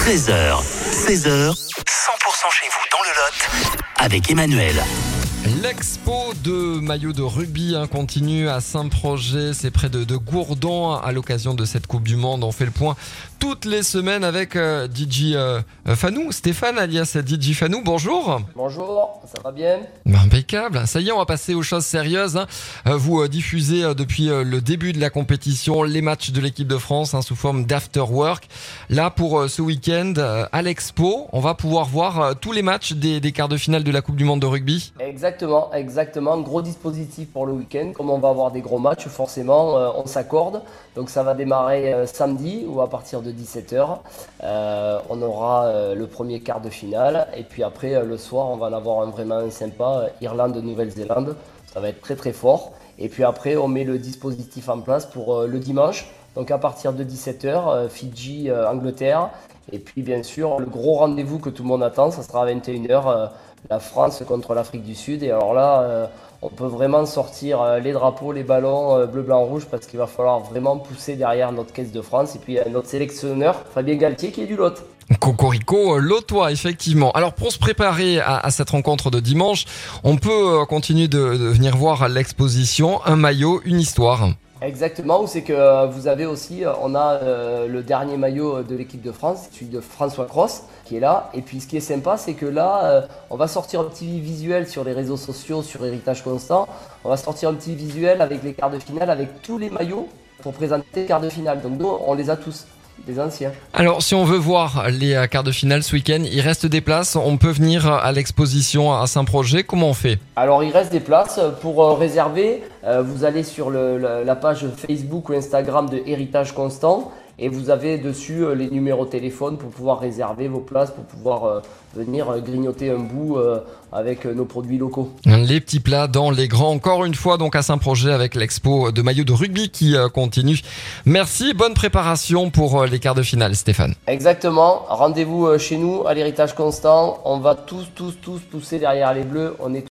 13h, 16h, 100% chez vous dans le Lot avec Emmanuel. L'expo de maillots de rugby hein, continue à Saint-Projet, c'est près de, de Gourdon à l'occasion de cette Coupe du Monde. On fait le point toutes les semaines avec euh, DJ euh, Fanou, Stéphane alias DJ Fanou. Bonjour. Bonjour, ça va bien? Ben, Impeccable. Ça y est, on va passer aux choses sérieuses. hein. Euh, Vous euh, diffusez euh, depuis euh, le début de la compétition les matchs de l'équipe de France hein, sous forme d'after work. Là, pour euh, ce week-end, euh, à l'expo, on va pouvoir voir euh, tous les matchs des, des quarts de finale de la Coupe du Monde de rugby. Exactement, exactement. Gros dispositif pour le week-end. Comme on va avoir des gros matchs, forcément, euh, on s'accorde. Donc ça va démarrer euh, samedi ou à partir de 17h. Euh, on aura le premier quart de finale. Et puis après, le soir, on va en avoir un vraiment sympa. Irlande-Nouvelle-Zélande. Ça va être très très fort. Et puis après, on met le dispositif en place pour le dimanche. Donc à partir de 17h, euh, Fidji, Angleterre. Et puis bien sûr, le gros rendez-vous que tout le monde attend, ça sera à 21h, euh, la France contre l'Afrique du Sud. Et alors là, euh, on peut vraiment sortir euh, les drapeaux, les ballons bleu, blanc, rouge, parce qu'il va falloir vraiment pousser derrière notre caisse de France. Et puis notre sélectionneur, Fabien Galtier, qui est du Lot. Cocorico, Lotois, effectivement. Alors pour se préparer à, à cette rencontre de dimanche, on peut continuer de, de venir voir l'exposition Un maillot, une histoire. Exactement, où c'est que vous avez aussi, on a le dernier maillot de l'équipe de France, celui de François Cross, qui est là. Et puis ce qui est sympa, c'est que là, euh, on va sortir un petit visuel sur les réseaux sociaux, sur Héritage Constant. On va sortir un petit visuel avec les quarts de finale, avec tous les maillots pour présenter les quarts de finale. Donc nous, on les a tous, des anciens. Alors si on veut voir les euh, quarts de finale ce week-end, il reste des places. On peut venir à l'exposition à Saint-Projet. Comment on fait? Alors il reste des places pour euh, réserver. euh, vous allez sur le- la, la page Facebook ou Instagram de Héritage Constant et vous avez dessus euh, les numéros de téléphone pour pouvoir réserver vos places, pour pouvoir euh, venir euh, grignoter un bout avec nos produits locaux. Les petits plats dans les grands. Encore une fois donc à Saint-Projet avec l'expo de maillots de rugby qui continue. Merci, bonne préparation pour les quarts de finale Stéphane. Exactement, rendez-vous chez nous à l'Héritage Constant. On va tous, tous, tous pousser derrière les bleus. On est